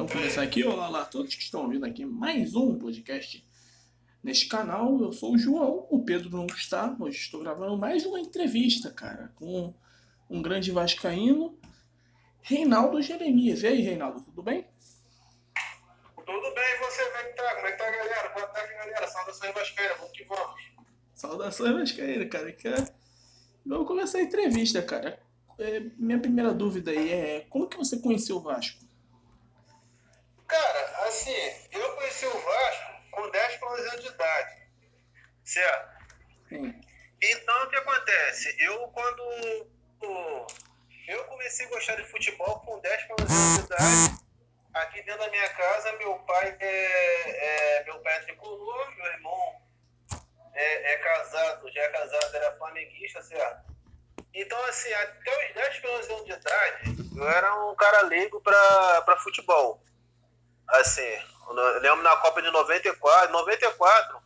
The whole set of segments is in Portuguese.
Vamos começar aqui. Olá, olá a todos que estão ouvindo aqui mais um podcast neste canal. Eu sou o João, o Pedro não está. Hoje estou gravando mais uma entrevista, cara, com um grande vascaíno, Reinaldo Jeremias. E aí, Reinaldo, tudo bem? Tudo bem, e você? Como é que tá? Como é que tá, galera? Boa tarde, galera. Saudações vascaínas, vamos que vamos. Saudações vascaínas, cara. Que é... Vamos começar a entrevista, cara. É, minha primeira dúvida aí é como que você conheceu o Vasco? Cara, assim, eu conheci o Vasco com 10 para 11 anos de idade. Certo? Sim. Então, o que acontece? Eu, quando eu comecei a gostar de futebol com 10 para 11 anos de idade, aqui dentro da minha casa, meu pai é, é meu pai é tricolor, meu irmão é, é casado, já é casado, era flamenguista, certo? Então, assim, até os 10 para 11 anos de idade, eu era um cara leigo para futebol. Assim, eu lembro na Copa de 94, 94,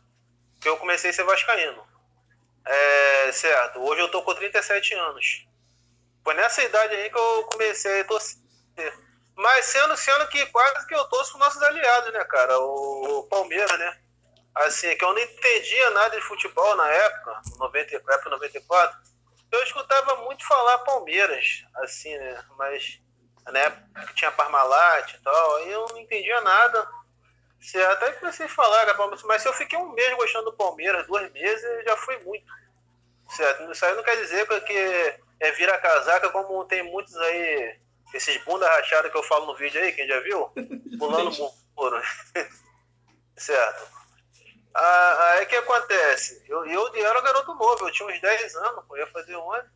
que eu comecei a ser vascaíno. É, certo, hoje eu tô com 37 anos. Foi nessa idade aí que eu comecei a torcer. Mas sendo, sendo que quase que eu torço com nossos aliados, né, cara? O, o Palmeiras, né? Assim, que eu não entendia nada de futebol na época, 90, época 94. Eu escutava muito falar Palmeiras, assim, né? Mas na época tinha Parmalat e tal, aí eu não entendia nada. Até comecei a falar, mas se eu fiquei um mês gostando do Palmeiras, dois meses, já foi muito. Certo? Isso aí não quer dizer que é vira casaca, como tem muitos aí, esses bunda rachada que eu falo no vídeo aí, quem já viu? Pulando muro. certo? Ah, aí o que acontece? Eu, eu, eu era garoto novo, eu tinha uns 10 anos, eu ia fazer 11.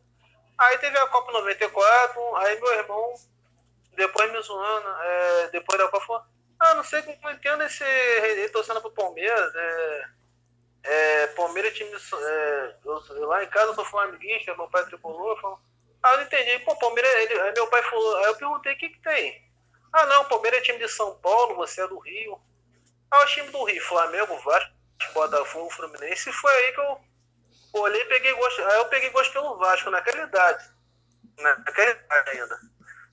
Aí teve a Copa 94, aí meu irmão, depois me zoando, é, depois da Copa falou, ah, não sei como entendo esse ele torcendo pro Palmeiras, é, é, Palmeiras time é, eu, lá em casa eu sou flamenguista, meu pai é tricolor, falou, ah, eu não entendi, pô, Palmeiras, ele, aí meu pai falou, aí eu perguntei, o que que tem? Ah, não, Palmeiras é time de São Paulo, você é do Rio. Ah, o time do Rio, Flamengo, Vasco, Botafogo, Fluminense, foi aí que eu olhei e peguei gosto. Aí eu peguei gosto pelo Vasco naquela idade. Naquela idade ainda.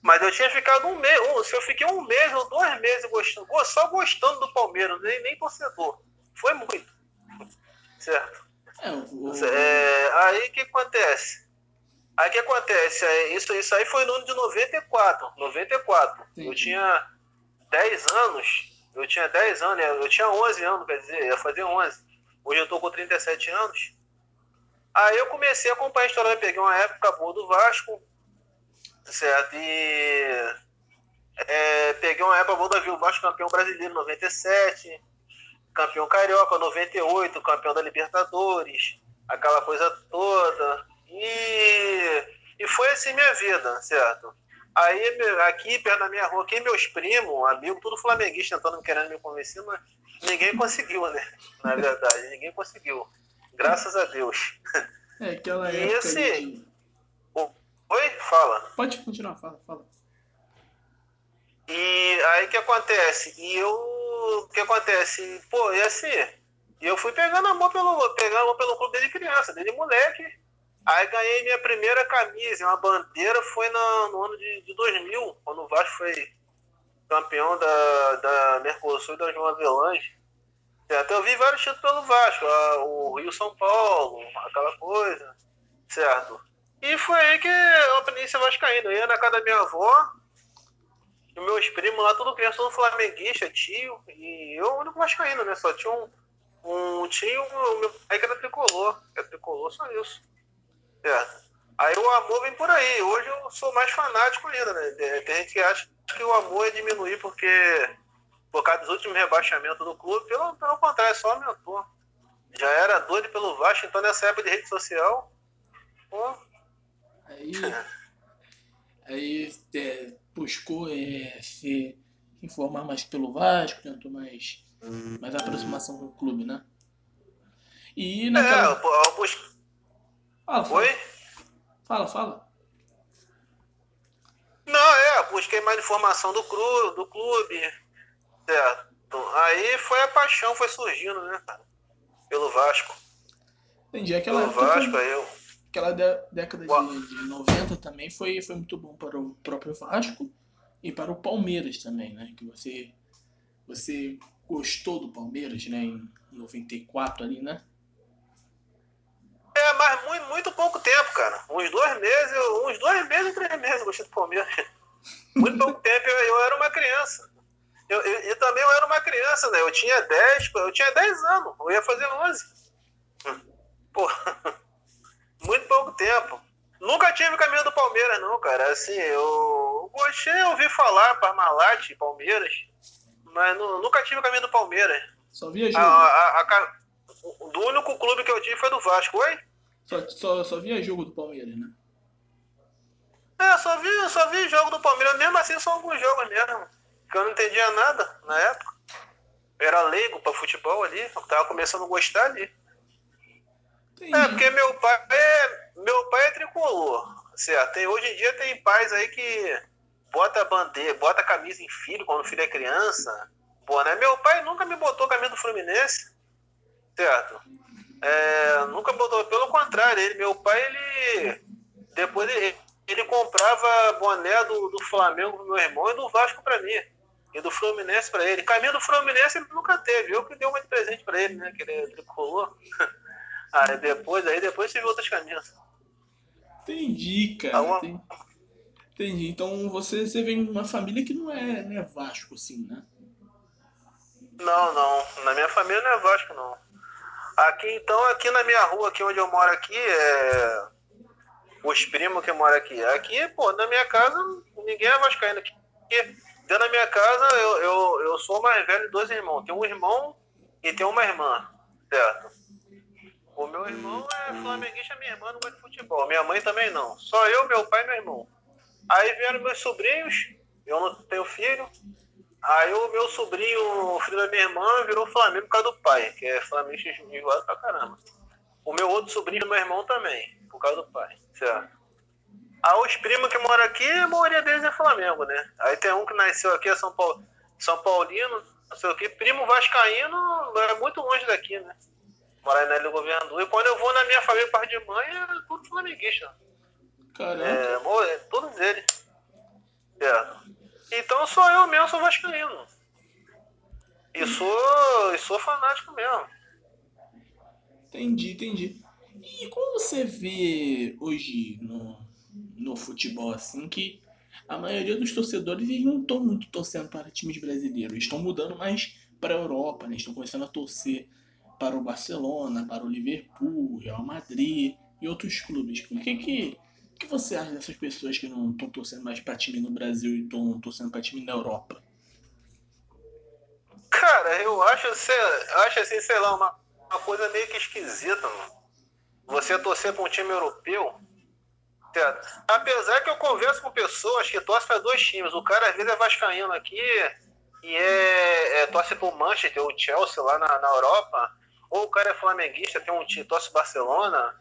Mas eu tinha ficado um mês, se eu fiquei um mês ou dois meses gostando, só gostando do Palmeiras, nem, nem torcedor. Foi muito. Certo? É, o... É, aí o que acontece? Aí o que acontece? É, isso, isso aí foi no ano de 94. 94. Sim. Eu tinha 10 anos. Eu tinha 10 anos, eu tinha 11 anos, quer dizer, ia fazer 11. Hoje eu tô com 37 anos. Aí eu comecei a acompanhar a história, eu peguei uma época boa do Vasco, certo? E é, peguei uma época boa da Viu Vasco, campeão brasileiro 97, campeão carioca 98, campeão da Libertadores, aquela coisa toda. E, e foi assim minha vida, certo? Aí aqui perto da minha rua, aqui meus primos, amigos, tudo flamenguista tentando querendo me convencer, mas ninguém conseguiu, né? Na verdade, ninguém conseguiu. Graças a Deus. É, aquela E época assim- ali de- Oi? Fala. Pode continuar, fala, fala. E aí o que acontece? E eu. O que acontece? Pô, e assim, eu fui pegando amor pelo, pegando amor pelo clube desde criança, desde moleque. Aí ganhei minha primeira camisa, uma bandeira, foi no, no ano de, de 2000, quando o Vasco foi campeão da, da Mercosul e da João Avelange. Certo? Eu vi vários títulos pelo Vasco, a- o Rio São Paulo, aquela coisa, certo? E foi aí que eu aprendi a ser vascaíno. Eu ia na casa da minha avó, e meus primos lá, tudo criança, todo flamenguista, tio, e eu o único vascaíno, né? Só tinha um, um tio, o meu pai que era tricolor, que era tricolor, só isso. Certo? Aí o amor vem por aí. Hoje eu sou mais fanático ainda, né? Tem- gente que acha que o amor é diminuir porque por causa dos últimos rebaixamentos do clube, pelo, pelo contrário, só aumentou. Já era doido pelo Vasco, então nessa época de rede social, pô, Aí, aí é, buscou é, se informar mais pelo Vasco, tentou mais, mais aproximação com o clube, né? E é, naquela. eu, eu bus- Fala, fala, Oi? fala, fala. Não, é, busquei mais informação do clube, do clube, certo? Aí foi a paixão, foi surgindo, né, cara? Pelo Vasco. Entendi. Aquela Pelo Vasco, aí eu. Aquela dé- década de, de 90 também foi, foi muito bom para o próprio Vasco. e para o Palmeiras também, né? Que você, você gostou do Palmeiras, né? Em 94 ali, né? É, mas muito, muito pouco tempo, cara. Uns dois meses, uns dois meses, três meses eu gostei do Palmeiras. Muito pouco tempo, eu, eu era uma criança. Eu, eu, e também eu era uma criança, né? Eu tinha 10, eu tinha 10 anos, eu ia fazer 11. Pô, muito pouco tempo. Nunca tive caminho do Palmeiras, não, cara. Assim, eu gostei, ouvi falar Parmalat, Palmeiras, mas não, nunca tive caminho do Palmeiras. Só via jogo. A, a, a, do único clube que eu tive foi do Vasco, oi? Só, só, só via jogo do Palmeiras, né? É, só vi, só vi jogo do Palmeiras. Mesmo assim, são alguns jogos mesmo. Que eu não entendia nada na época. Eu era leigo pra futebol ali. Eu tava começando a gostar ali. É, porque meu pai é, meu pai é tricolor. Certo? Tem, hoje em dia tem pais aí que bota bandeira, bota camisa em filho quando o filho é criança. Boné. Meu pai nunca me botou camisa do Fluminense. Certo? É, nunca botou, pelo contrário, ele, meu pai, ele. Depois ele, ele comprava boné do, do Flamengo pro meu irmão e do Vasco pra mim. E do Fluminense pra ele. Caminho do Fluminense ele nunca teve. Eu que dei uma de presente pra ele, né? Que ele tricolor. aí depois, aí depois você viu outras camisas. Entendi, cara. Entendi. Entendi. Então você, você vem de uma família que não é, não é Vasco, assim, né? Não, não. Na minha família não é Vasco, não. Aqui, então, aqui na minha rua, aqui onde eu moro aqui, é... Os primos que moram aqui. Aqui, pô, na minha casa, ninguém é vascaíno aqui. Dentro da minha casa, eu, eu, eu sou mais velho de dois irmãos. Tem um irmão e tem uma irmã, certo? O meu irmão é flamenguista, minha irmã não gosta de futebol. Minha mãe também não. Só eu, meu pai e meu irmão. Aí vieram meus sobrinhos, eu não tenho filho, Aí o meu sobrinho, o filho da minha irmã, virou Flamengo por causa do pai, que é Flamengo enjoado pra caramba. O meu outro sobrinho, meu irmão também, por causa do pai, certo? Aí os primos que moram aqui, a maioria deles é Flamengo, né? Aí tem um que nasceu aqui, é São, Paulo, São Paulino, não sei o que, primo vascaíno, é muito longe daqui, né? Morar na Governador. E quando eu vou na minha família, parte de mãe, é tudo flamenguista. Caramba. É, é todos eles. Certo? Então sou eu mesmo, sou vascaíno. E sou, e sou fanático mesmo. Entendi, entendi. E como você vê hoje no, no futebol assim que a maioria dos torcedores eles não estão muito torcendo para times brasileiros, estão mudando mais para a Europa, né? estão começando a torcer para o Barcelona, para o Liverpool, Real Madrid e outros clubes. O que que que você acha dessas pessoas que não estão torcendo mais para time no Brasil e estão torcendo para time na Europa? Cara, eu acho, acho assim, sei lá, uma, uma coisa meio que esquisita, mano. Você torcer para um time europeu. Certo? Apesar que eu converso com pessoas que torcem para dois times. O cara às vezes é vascaíno aqui e é, é torce para o Manchester, o Chelsea lá na, na Europa. Ou o cara é flamenguista, tem um torce Barcelona.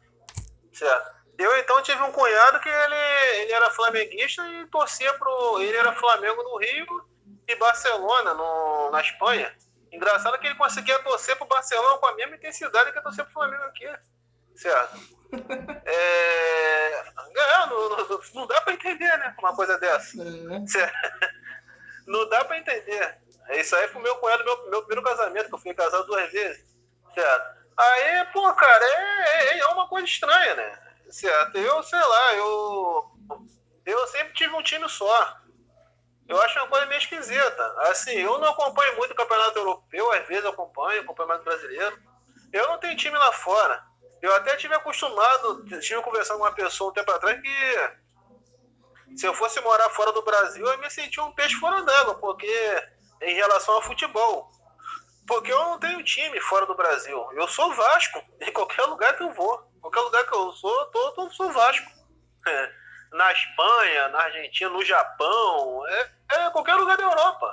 Certo? Eu então tive um cunhado que ele, ele era flamenguista e torcia pro. Ele era Flamengo no Rio e Barcelona no, na Espanha. Engraçado que ele conseguia torcer pro Barcelona com a mesma intensidade que torcer pro Flamengo aqui. Certo? É, é não, não, não, dá para entender, né? Uma coisa dessa. Uhum. Não dá para entender. Isso aí foi meu cunhado, meu, meu primeiro casamento, que eu fui casado duas vezes. Certo? Aí, pô, cara, é, é, é uma coisa estranha, né? Certo. Eu, sei lá, eu. Eu sempre tive um time só. Eu acho uma coisa meio esquisita. Assim, eu não acompanho muito o campeonato europeu, às vezes acompanho, acompanho mais o brasileiro. Eu não tenho time lá fora. Eu até tive acostumado, tive conversando com uma pessoa um tempo atrás que se eu fosse morar fora do Brasil, eu me sentia um peixe fora d'água, porque em relação ao futebol. Porque eu não tenho time fora do Brasil. Eu sou Vasco, em qualquer lugar que eu vou. Qualquer lugar que eu sou, tô, tô, sou Vasco. É. Na Espanha, na Argentina, no Japão, é, é qualquer lugar da Europa.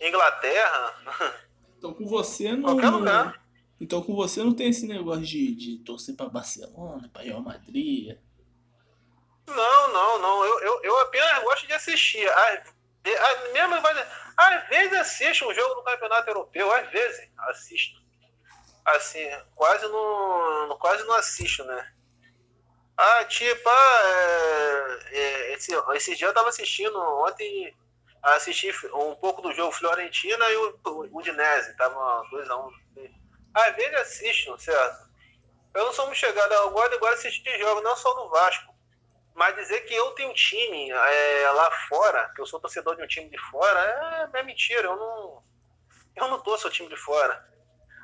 Inglaterra. Então com você não. Qualquer lugar. Então com você não tem esse negócio de, de torcer pra Barcelona, pra Real Madrid. Não, não, não. Eu, eu, eu apenas gosto de assistir. Às, mesmo, às vezes assisto um jogo do campeonato europeu, às vezes assisto assim, quase não, quase não assisto, né? Ah, tipo, ah, é, é, esse, esse dia eu tava assistindo ontem assisti um pouco do jogo Florentina e o Udinese, tava 2x1. Um. Às vezes assisto, certo? Eu não sou muito chegado, eu gosto, de assistir jogos, não só do Vasco. Mas dizer que eu tenho um time é, lá fora, que eu sou torcedor de um time de fora, é, é mentira. Eu não, eu não torço o time de fora.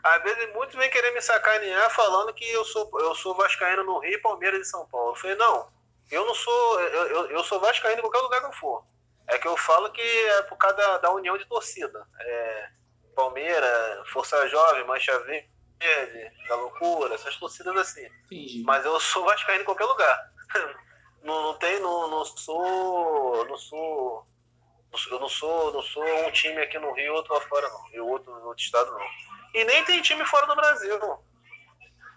Às vezes muitos vêm querer me sacanear falando que eu sou, eu sou vascaíno no Rio, Palmeiras e São Paulo. Eu falei, não, eu não sou, eu, eu, eu sou vascaíno em qualquer lugar que eu for. É que eu falo que é por causa da, da união de torcida. É, Palmeiras, Força Jovem, Mancha Verde, da Loucura, essas torcidas assim. Entendi. Mas eu sou vascaíno em qualquer lugar. não, não tem, não, não sou, não sou, eu não sou, não sou um time aqui no Rio, outro lá fora não, e outro no outro estado não. E nem tem time fora do Brasil.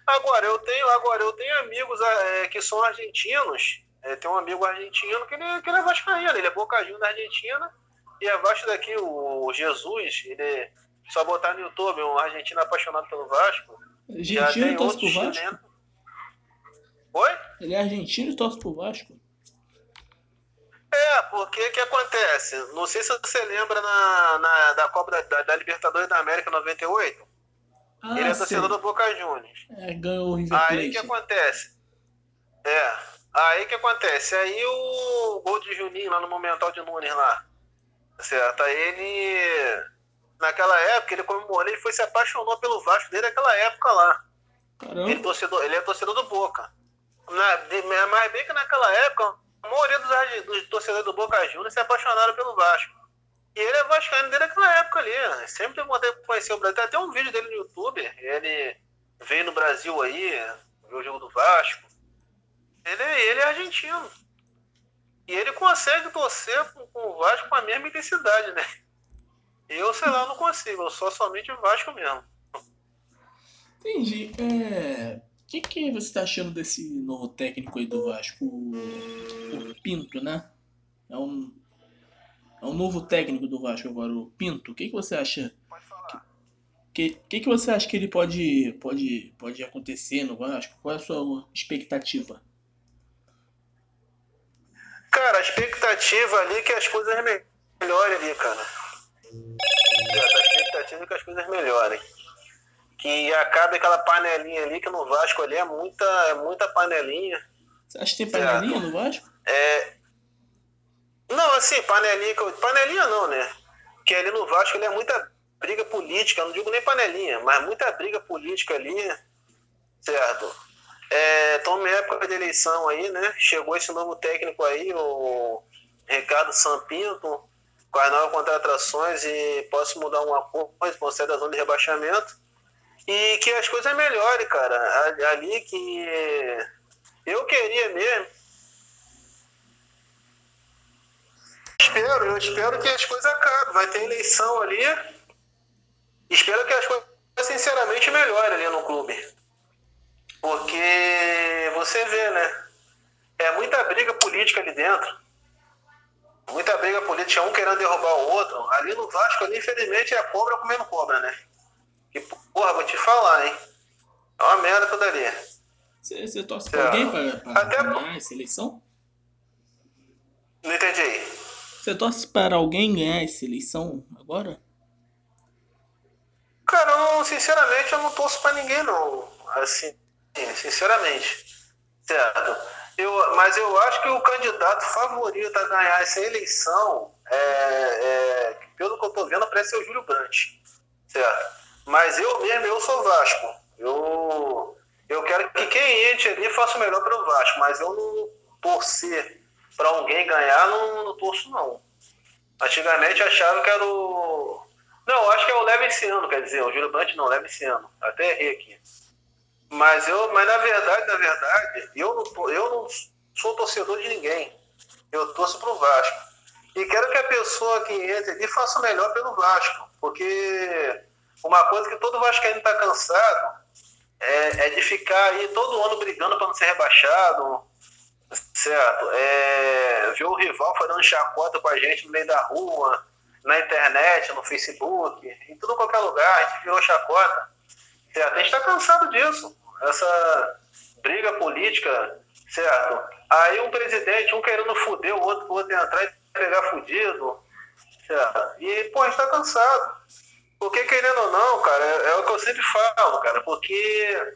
Agora eu tenho, agora eu tenho amigos é, que são argentinos. É, tem um amigo argentino que ele, que ele é vascaíno, ele é bocadinho da Argentina e abaixo daqui o Jesus, ele só botar no YouTube um argentino apaixonado pelo Vasco. Argentino torce pro Vasco? Chileno. Oi? Ele é argentino e torce pro Vasco? É, porque o que acontece? Não sei se você lembra na, na da Copa da, da, Libertadores da América 98. Ah, ele é torcedor do Boca Juniors. É, ganhou o River Aí o que acontece? É, aí que acontece? Aí o gol de Juninho lá no Momental de Nunes lá. Certo? Aí ele. Naquela época, ele comemorou, ele foi se apaixonou pelo Vasco desde aquela época lá. Caramba. Ele, é torcedor, ele é torcedor do Boca. Na, mas bem que naquela época, a maioria dos, dos torcedores do Boca Juniors se apaixonaram pelo Vasco. E ele é vascaíno desde aquela época ali. Né? Sempre teve vontade de conhecer o Brasil. Tem até um vídeo dele no YouTube. Ele veio no Brasil aí, ver o jogo do Vasco. Ele, ele é argentino. E ele consegue torcer com, com o Vasco com a mesma intensidade, né? Eu, sei lá, não consigo. Eu sou somente o Vasco mesmo. Entendi. É que, que você está achando desse novo técnico aí do Vasco? O, o Pinto, né? É um, é um novo técnico do Vasco agora, o Pinto. O que, que você acha? O que, que, que você acha que ele pode, pode, pode acontecer no Vasco? Qual é a sua expectativa? Cara, a expectativa ali é que as coisas melhorem ali, cara. A expectativa é que as coisas melhorem que acabe aquela panelinha ali, que no Vasco ali é muita, é muita panelinha. Você acha que tem panelinha certo? no Vasco? É. Não, assim, panelinha. Panelinha não, né? Que ali no Vasco ele é muita briga política, não digo nem panelinha, mas muita briga política ali, certo? É, em época de eleição aí, né? Chegou esse novo técnico aí, o Ricardo Sampinto, com as novas contratações e posso mudar uma coisa, com da zona de rebaixamento e que as coisas melhorem, cara. Ali que eu queria mesmo. Espero, eu espero que as coisas acabem. Vai ter eleição ali. Espero que as coisas sinceramente melhorem ali no clube. Porque você vê, né? É muita briga política ali dentro. Muita briga política, um querendo derrubar o outro. Ali no Vasco, ali, infelizmente, é cobra comendo cobra, né? E, porra, vou te falar, hein? É uma merda tudo ali. Você, você torce pra alguém pra, pra Até... ganhar essa eleição? Não entendi. Você torce para alguém ganhar essa eleição agora? Cara, eu, sinceramente, eu não torço pra ninguém, não. Assim, sinceramente. Certo. Eu, mas eu acho que o candidato favorito a ganhar essa eleição, é, é, pelo que eu tô vendo, parece ser o Júlio Brandt. Certo. Mas eu mesmo, eu sou Vasco. Eu, eu quero que quem entre ali faça o melhor o Vasco, mas eu não torcer para alguém ganhar, não, não torço não. Antigamente achava que era o. Não, acho que é o Leve esse ano, quer dizer, o Júlio Brandt não, Leve esse ano. Até errei aqui. Mas eu, mas na verdade, na verdade, eu não, eu não sou torcedor de ninguém. Eu torço pro Vasco. E quero que a pessoa que entre ali faça o melhor pelo Vasco. Porque uma coisa que todo Vascaíno está cansado é, é, de ficar aí todo ano brigando para não ser rebaixado, certo? É, ver o rival fazendo chacota com a gente no meio da rua, na internet, no Facebook, em tudo qualquer lugar, a gente virou chacota, certo? A gente está cansado disso, essa briga política, certo? Aí um presidente, um querendo fuder o outro, o outro entrar e pegar fudido, E, pô, a gente tá cansado. Porque, querendo ou não, cara, é, é o que eu sempre falo, cara, porque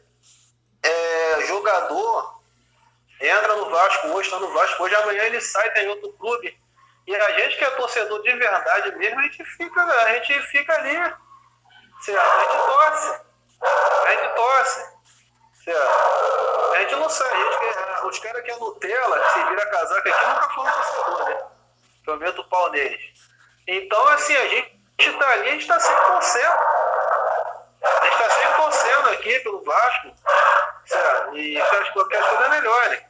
é, jogador entra no Vasco hoje, está no Vasco hoje, amanhã ele sai, tem outro clube. E a gente que é torcedor de verdade mesmo, a gente fica, a gente fica ali. Certo? A gente torce. A gente torce. Certo? A gente não. A gente, os caras que é Nutella, que se vira casaca aqui, nunca foram torcedor, né? Eu meto o pau neles. Então, assim, a gente está ali, a gente está 100%. A gente está 100% aqui pelo Vasco. Certo? E quero que as coisas melhorem.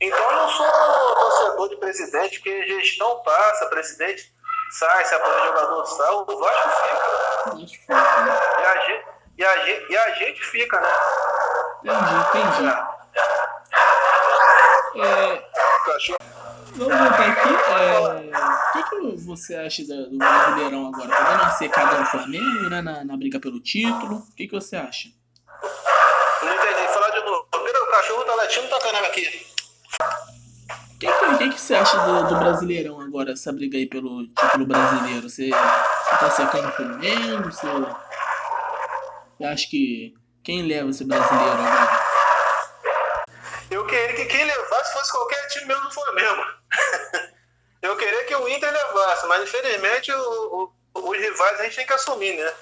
Então eu não sou torcedor de presidente, porque gestão passa, presidente sai, se apoia jogador sai, o Vasco fica. E a gente, e a gente, e a gente fica, né? Entendi, entendi. É, vamos voltar aqui. É, o que, que você acha do Brasileirão agora? Tá dando uma secada no Flamengo, né? Na, na briga pelo título. O que, que você acha? Não entendi. Falar de novo. O cachorro tá latindo tá caramba aqui. O que, que, que, você acha do, do, Brasileirão agora, essa briga aí pelo título brasileiro? Você, você tá secando o Flamengo? Você, você acha que quem leva esse brasileiro agora? Eu queria que quem levasse fosse qualquer time mesmo do Flamengo. Eu queria que o Inter levasse, mas infelizmente o, o, os rivais a gente tem que assumir, né?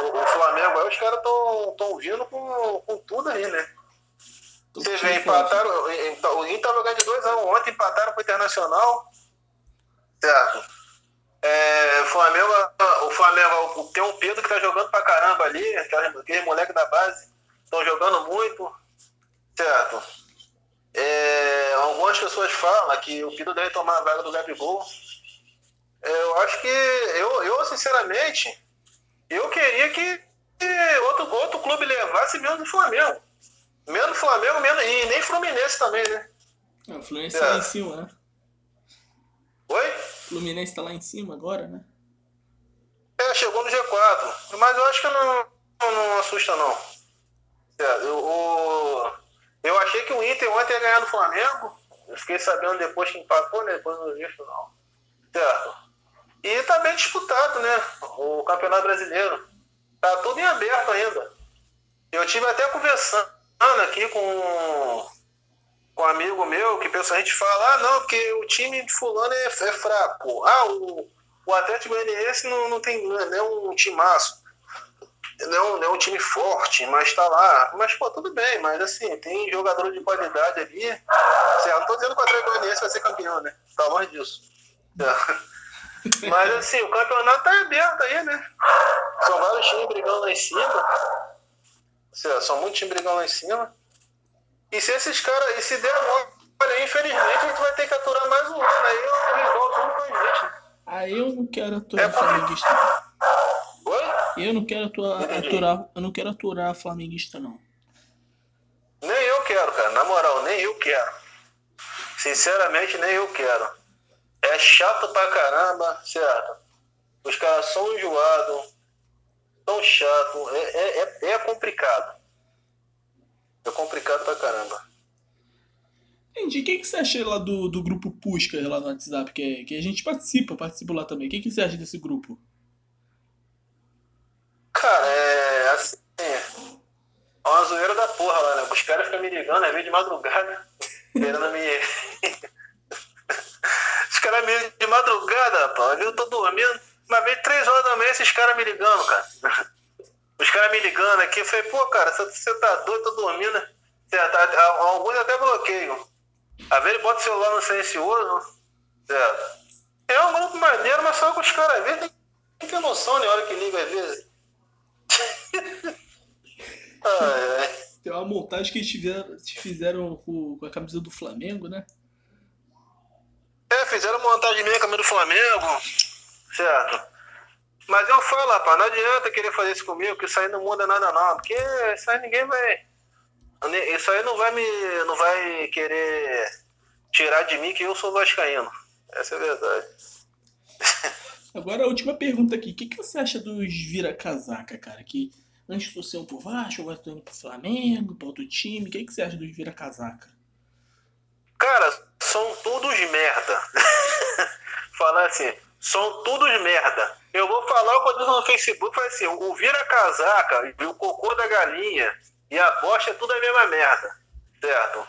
O, o Flamengo aí, os caras estão vindo com, com tudo aí, né? Você vê, empataram. O Inter estava ganhando de 2x1 ontem, empataram com o Internacional. Certo. É, o Flamengo, o Flamengo tem um Pedro que tá jogando pra caramba ali, aquele moleque da base, estão jogando muito. Certo. É, algumas pessoas falam que o Pedro deve tomar a vaga do Gabigol. É, eu acho que, eu, eu sinceramente, eu queria que outro, outro clube levasse mesmo do Flamengo. Menos Flamengo, menos. E nem Fluminense também, né? Não, é, o Fluminense é. tá lá em cima, né? Oi? O Fluminense tá lá em cima agora, né? É, chegou no G4. Mas eu acho que não, não assusta, não. É, eu, eu achei que o Inter ontem ia ganhar do Flamengo. Eu fiquei sabendo depois que empatou, né? Depois não visto, não. Certo. E tá bem disputado, né? O Campeonato Brasileiro. Tá tudo em aberto ainda. Eu tive até conversando aqui com, com um amigo meu que pensa, a gente fala, ah, não, porque o time de fulano é, é fraco. Ah, o, o Atlético Goianiense não, não tem não é um timaço. Não, não é um time forte, mas tá lá. Mas, pô, tudo bem, mas assim, tem jogador de qualidade ali. Assim, eu não tô dizendo que o Atlético Goianiense vai ser campeão, né? Tá longe disso. Mas assim, o campeonato tá aberto aí, né? São vários times brigando lá em cima. São muitos times brigando lá em cima. E se esses caras. E se der olha, infelizmente a gente vai ter que aturar mais um ano. Aí o rival junto com a gente. Aí eu não quero aturar é flamenguista. Oi? Eu não quero aturar, aturar. Eu não quero aturar flamenguista, não. Nem eu quero, cara. Na moral, nem eu quero. Sinceramente, nem eu quero. É chato pra caramba, certo? Os caras são enjoados tão chato. É, é, é, é complicado. É complicado pra caramba. Entendi. O que, que você acha lá do, do grupo Pusca lá no WhatsApp? Que, que a gente participa, participa lá também. O que, que você acha desse grupo? Cara, é assim. É uma zoeira da porra lá, né? Os caras ficam me ligando, é meio de madrugada, querendo me. Os caras me de madrugada, rapaz. Eu tô dormindo. Uma vez, três horas da manhã, esses caras me ligando, cara. Os caras me ligando aqui, eu falei, pô, cara, você tá doido, tô dormindo. Né? Certo? Alguns até bloqueiam. Às vezes bota o celular no silencioso. Certo? É um grupo maneiro, mas só que os caras às vezes tem que ter noção na né, hora que liga, às vezes. ai, ai. Tem uma montagem que eles fizeram, fizeram com, a camisa do Flamengo, né? É, fizeram montagem minha com a do Flamengo. Certo. Mas eu falo, rapaz, não adianta querer fazer isso comigo, que isso aí não muda nada não. Porque isso aí ninguém vai. Isso aí não vai me. não vai querer tirar de mim que eu sou vascaíno. Essa é a verdade. Agora a última pergunta aqui. O que, que você acha dos vira-casaca, cara? Que antes torciam pro Vasco, agora estão indo pro Flamengo, pro outro time. O que, que você acha dos vira-casaca? Cara, são todos merda. Falar assim, são todos merda. Eu vou falar o que eu no Facebook, foi assim, o vira-casaca e o cocô da galinha e a bosta é tudo a mesma merda, certo?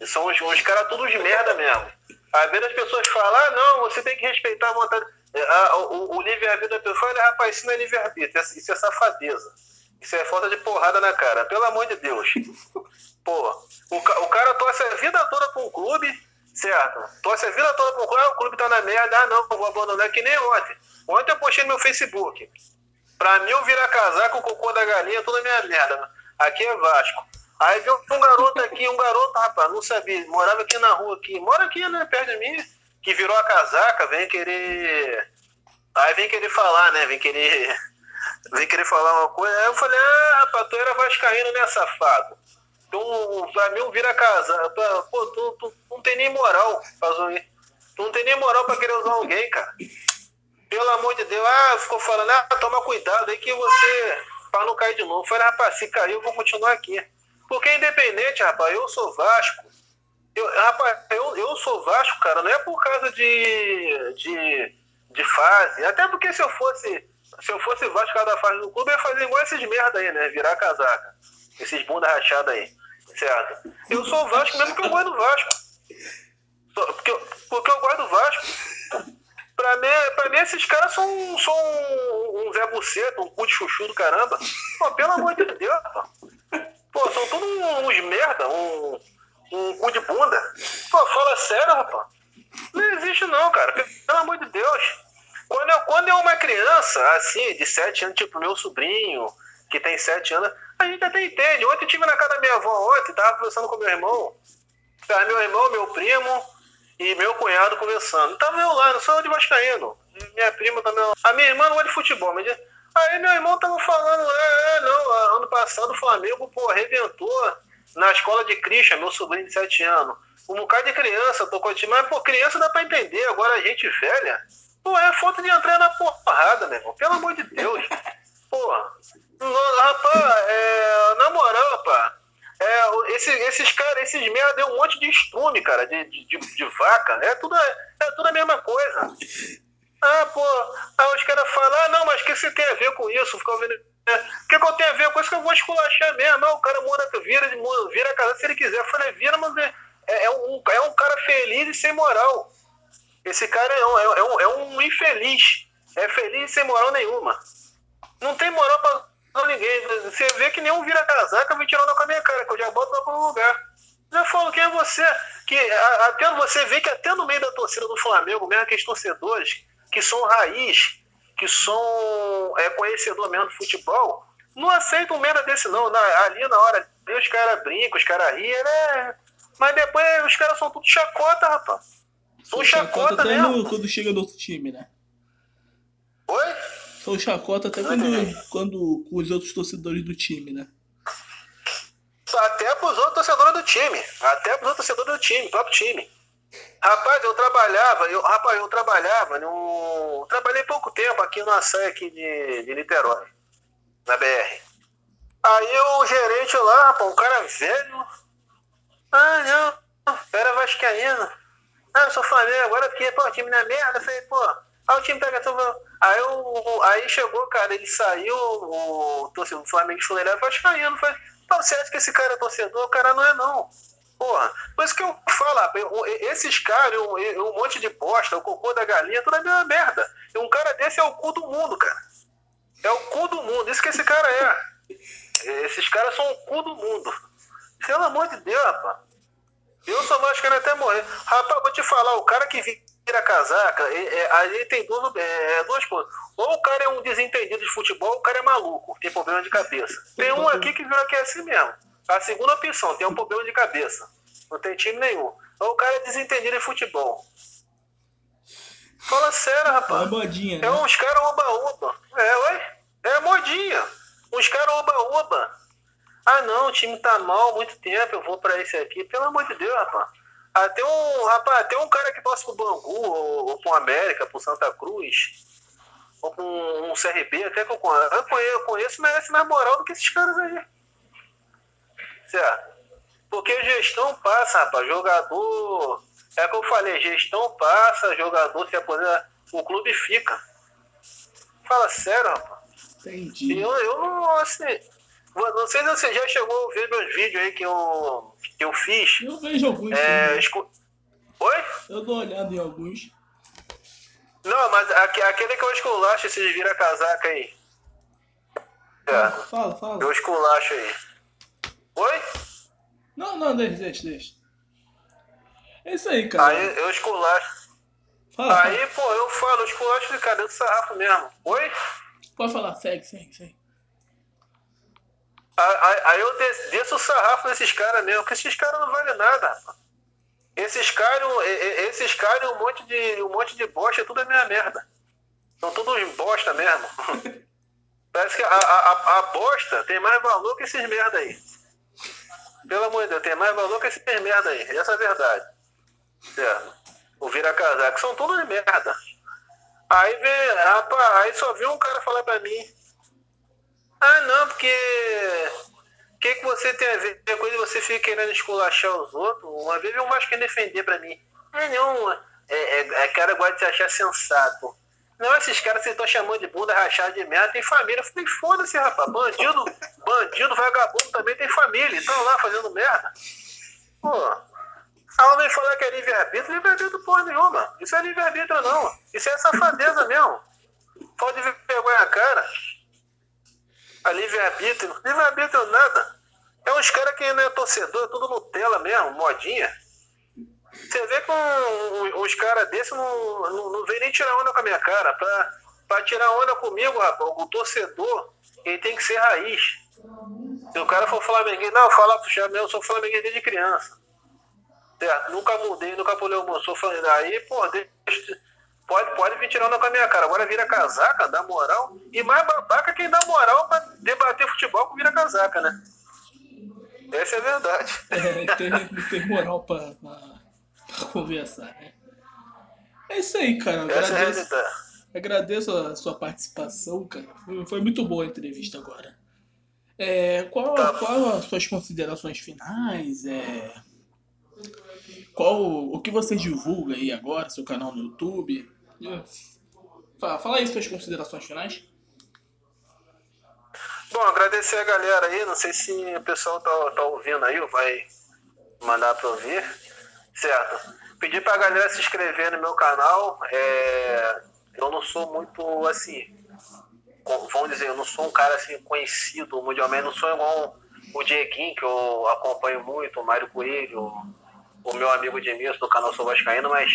E são os, os caras todos merda mesmo. Às vezes as pessoas falam, ah, não, você tem que respeitar a vontade, a, o, o livre-arbítrio da pessoa, olha, rapaz, isso não é livre-arbítrio, isso é safadeza. Isso é falta de porrada na cara, pelo amor de Deus. Pô, o, o cara torce a vida toda pra um clube, certo? Torce a vida toda ah, o clube tá na merda, ah, não, vou abandonar, que nem ontem. Ontem eu postei no meu Facebook. Pra mim, eu virar casaco, o cocô da galinha, tudo é minha merda. Aqui é Vasco. Aí veio um garoto aqui, um garoto, rapaz, não sabia, morava aqui na rua, aqui, mora aqui, né, perto de mim, que virou a casaca, vem querer. Aí vem querer falar, né? Vem querer. Vem querer falar uma coisa. Aí eu falei, ah, rapaz, tu era vascaíno, né, safado? Pra mim, vira casa. Pô, tu, tu, não tem nem moral zoar. Tu não tem nem moral pra querer usar alguém, cara. Pelo amor de Deus. Ah, ficou falando, ah, toma cuidado aí que você. pra não cair de novo. Falei, rapaz, se cair, eu vou continuar aqui. Porque independente, rapaz, eu sou Vasco. Eu, rapaz, eu, eu sou Vasco, cara, não é por causa de, de, de fase. Até porque se eu fosse. Se eu fosse Vasco cada fase do clube, eu ia fazer igual esses merda aí, né? Virar casaca. Esses bunda rachada aí certo? Eu sou o Vasco mesmo que eu gosto do Vasco. Porque, eu, porque eu gosto do Vasco. Pra mim, pra mim esses caras são, são um, um Zé Buceta, um cu de chuchu do caramba. Pô, pelo amor de Deus, pô. Pô, são todos uns merda, um, um cu de bunda. Pô, fala sério, rapaz. Não existe não, cara. Pelo amor de Deus. Quando eu, quando eu uma criança, assim, de 7 anos, tipo meu sobrinho, que tem 7 anos, a gente até entende. Ontem eu estive na casa da minha avó ontem, tava conversando com meu irmão. Meu irmão, meu primo e meu cunhado conversando. Tava eu lá, não sou eu de Vascaíno. Minha prima também. A minha irmã não gosta de futebol, mas. Aí meu irmão tava falando, é, é, não, ano passado o Flamengo, pô, arrebentou na escola de Christian, meu sobrinho de 7 anos. Um bocado de criança tocou time, mas, pô, criança dá pra entender, agora a gente velha. Pô, é falta de entrar na porrada, meu irmão. Pelo amor de Deus. Porra. Rapaz, é, na moral, rapaz, é, esse, esses caras, esses merda deu um monte de estrume, cara, de, de, de, vaca. É tudo, é tudo a mesma coisa. Ah, pô, aí os caras falam, ah, não, mas o que você tem a ver com isso? Ficar ouvindo. É, o que, que eu tenho a ver com isso que eu vou esculachar mesmo? Ah, o cara muda, vira, vira a casa se ele quiser. Eu falei, vira, mas é, é, é, um, é um cara feliz e sem moral. Esse cara é um, é, um, é um infeliz. É feliz sem moral nenhuma. Não tem moral pra não, ninguém. Você vê que nenhum vira casaca me tirando com a minha cara, que eu já boto lá pro lugar. Já falo, quem é você? Que até você vê que até no meio da torcida do Flamengo, mesmo aqueles torcedores que são raiz, que são é, conhecedor mesmo do futebol, não aceitam merda desse não. Na, ali na hora, os caras brincam, os caras riem, né? Mas depois os caras são tudo chacota, rapaz. São chacota, chacota mesmo. quando chega do outro time, né? Oi? São chacota até quando, quando com os outros torcedores do time, né? Até pros outros torcedores do time. Até pros outros torcedores do time, próprio time. Rapaz, eu trabalhava, eu, rapaz, eu trabalhava no. Trabalhei pouco tempo aqui no açaí aqui de, de Niterói, na BR. Aí o gerente lá, rapaz, um cara velho. Ah, não, era vascaíno. Ah, eu sou Flamengo, agora porque, pô, time na merda. Eu falei, pô, Aí o time pega tudo. Aí, o, aí chegou, cara, ele saiu, o torcedor do Flamengo funerário vascaíno. Falei, você acha que esse cara é torcedor? O cara não é, não. Porra, por isso que eu falo, esses caras, um, um monte de bosta, o cocô da galinha, tudo é mesma merda. E um cara desse é o cu do mundo, cara. É o cu do mundo, isso que esse cara é. Esses caras são o cu do mundo. Pelo amor de Deus, rapaz. Eu sou vascaíno até morrer. Rapaz, vou te falar, o cara que tira a casaca, é, é, aí tem duas, é, duas coisas. Ou o cara é um desentendido de futebol, ou o cara é maluco, tem problema de cabeça. Tem um aqui que virou que é assim mesmo. A segunda opção, tem um problema de cabeça. Não tem time nenhum. Ou o cara é desentendido de futebol. Fala sério, rapaz. É modinha. É né? uns caras oba-oba. É, ué? É modinha. Uns caras oba-oba. Ah, não, o time tá mal há muito tempo, eu vou pra esse aqui. Pelo amor de Deus, rapaz. Até um, rapaz, até um cara que torce pro Bangu, ou, ou pro América, pro Santa Cruz, ou com um, um CRB, até que eu conheço, eu conheço, conheço merece mais moral do que esses caras aí. Certo? Porque gestão passa, rapaz, jogador. É que eu falei, gestão passa, jogador se aposenta. o clube fica. Fala sério, rapaz. Entendi. Eu, eu não, assim. Não sei se você já chegou a ver meus vídeos aí que eu, que eu fiz. Eu vejo alguns. É, escu... Oi? Eu dou uma olhada em alguns. Não, mas aque- aquele que eu esculacho, esses vira-casaca aí. Fala, É, fala. fala. eu esculacho aí. Oi? Não, não, deixa, deixa, deixa. É isso aí, cara. Aí eu esculacho. Fala, Aí, pô, eu falo, eu esculacho de do sarrafo mesmo. Oi? fala. Pode falar, segue, segue, segue. Aí, eu des- desço o sarrafo desses caras mesmo, porque esses caras não valem nada. Esses caras, esses caras, um monte de, um monte de bosta, tudo é minha merda. São todos bosta mesmo. Parece que a, a, a- bosta tem mais valor que esses merda aí. Pelo amor de Deus, tem mais valor que esses merda aí. Essa é a verdade. Certo. O vira-casaco são todos merda. Aí vem, rapaz, aí só viu um cara falar pra mim. Ah, não, porque. O que, que você tem a ver com isso? Você fica querendo esculachar os outros? Uma vez veio um Vasco defender pra mim. Não, é, é, é cara gosta de se achar sensato. Não, esses caras vocês estão chamando de bunda rachada de merda, tem família. Eu falei, foda-se, rapaz. Bandido, bandido, vagabundo também tem família. Estão lá fazendo merda. Pô. Ela vem falar que é livre-arbítrio, livre-arbítrio porra nenhuma. Isso é livre-arbítrio não. Isso é safadeza mesmo. Falta de vergonha na cara. A livre-arbítrio. Livre-arbítrio nada. É uns caras que não é torcedor, é tudo Nutella mesmo, modinha. Você vê que um- um- uns caras desses não, não, não vem nem tirar onda com a minha cara. Pra, pra tirar onda comigo, rapaz, o torcedor, ele tem que ser raiz. Se o cara for flamenguês, não, fala pro Chave, eu sou flamenguês desde criança. Certo? Nunca mudei, nunca pulei o sou flamenguês. Aí, pô, deixa, pode, pode vir tirando com a minha cara. Agora vira casaca, dá moral. E mais babaca quem dá moral pra debater futebol com vira casaca, né? Essa é a verdade. É, tem, não tem moral pra, pra, pra conversar, né? É isso aí, cara. Essa é a Agradeço, agradeço a sua participação, cara. Foi, foi muito boa a entrevista agora. É, qual, Tá. qual as suas considerações finais? É, qual o que você divulga aí agora, seu canal no YouTube? Fala, fala aí suas considerações finais. Bom, agradecer a galera aí. Não sei se o pessoal tá, tá ouvindo aí ou vai mandar pra ouvir. Certo. Pedir pra galera se inscrever no meu canal. É, eu não sou muito assim. Vamos dizer, eu não sou um cara assim conhecido mundialmente. Não sou igual o Dieguinho, que eu acompanho muito, o Mário Coelho, o meu amigo Edmilson do canal Sou Vascaíno, mas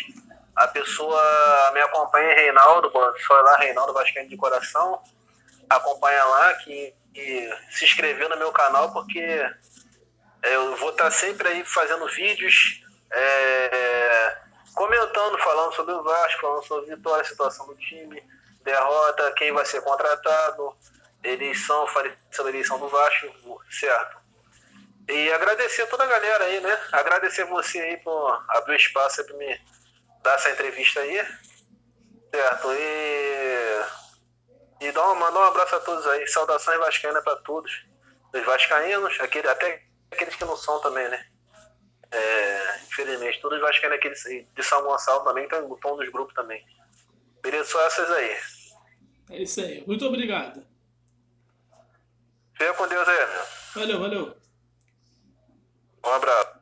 a pessoa me acompanha em Reinaldo, foi lá, Reinaldo Vascaíno de coração acompanha lá, que, que se inscreveu no meu canal, porque eu vou estar sempre aí fazendo vídeos, é, comentando, falando sobre o Vasco, falando sobre vitória, situação do time, derrota, quem vai ser contratado, eleição, falei sobre a eleição do Vasco, certo? E agradecer a toda a galera aí, né? Agradecer você aí por abrir o espaço pra me dar essa entrevista aí, certo? E e dá um, mandar um abraço a todos aí. Saudações vascaínas para todos. Os vascaínos, aquele, até aqueles que não são também, né? É, infelizmente, todos os vascaínos aqui de de São Gonçalo também estão estão nos grupos também. Beleza? Só essas aí. É isso aí. Muito obrigado. Fica com Deus aí, meu. Valeu, valeu. Um abraço.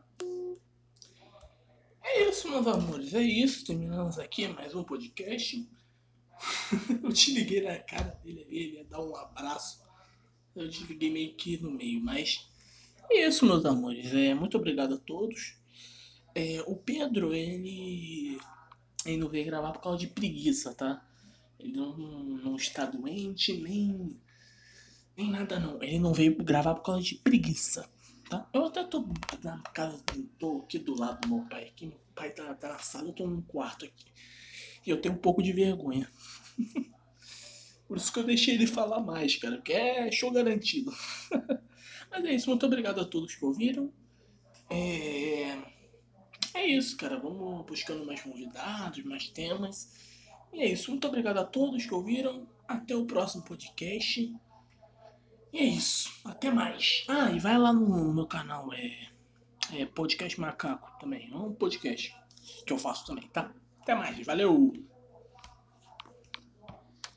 É isso, meus amores. É isso. Terminamos aqui mais um podcast. Eu te liguei na cara dele ali, ele ia dar um abraço. Eu te liguei meio que no meio, mas. É isso, meus amores. É, muito obrigado a todos. É, o Pedro, ele. Ele não veio gravar por causa de preguiça, tá? Ele não, não está doente, nem. Nem nada não. Ele não veio gravar por causa de preguiça. Tá? Eu até tô na casa, tô aqui do lado do meu pai. Aqui, pai tá, tá na sala, eu tô num quarto aqui. E eu tenho um pouco de vergonha. Por isso que eu deixei ele falar mais, cara, porque é show garantido. Mas é isso, muito obrigado a todos que ouviram. É, é isso, cara. Vamos buscando mais convidados, mais temas. E é isso, muito obrigado a todos que ouviram. Até o próximo podcast. E é isso, até mais. Ah, e vai lá no meu canal, é, é Podcast Macaco também. É um podcast que eu faço também, tá? Até mais, valeu!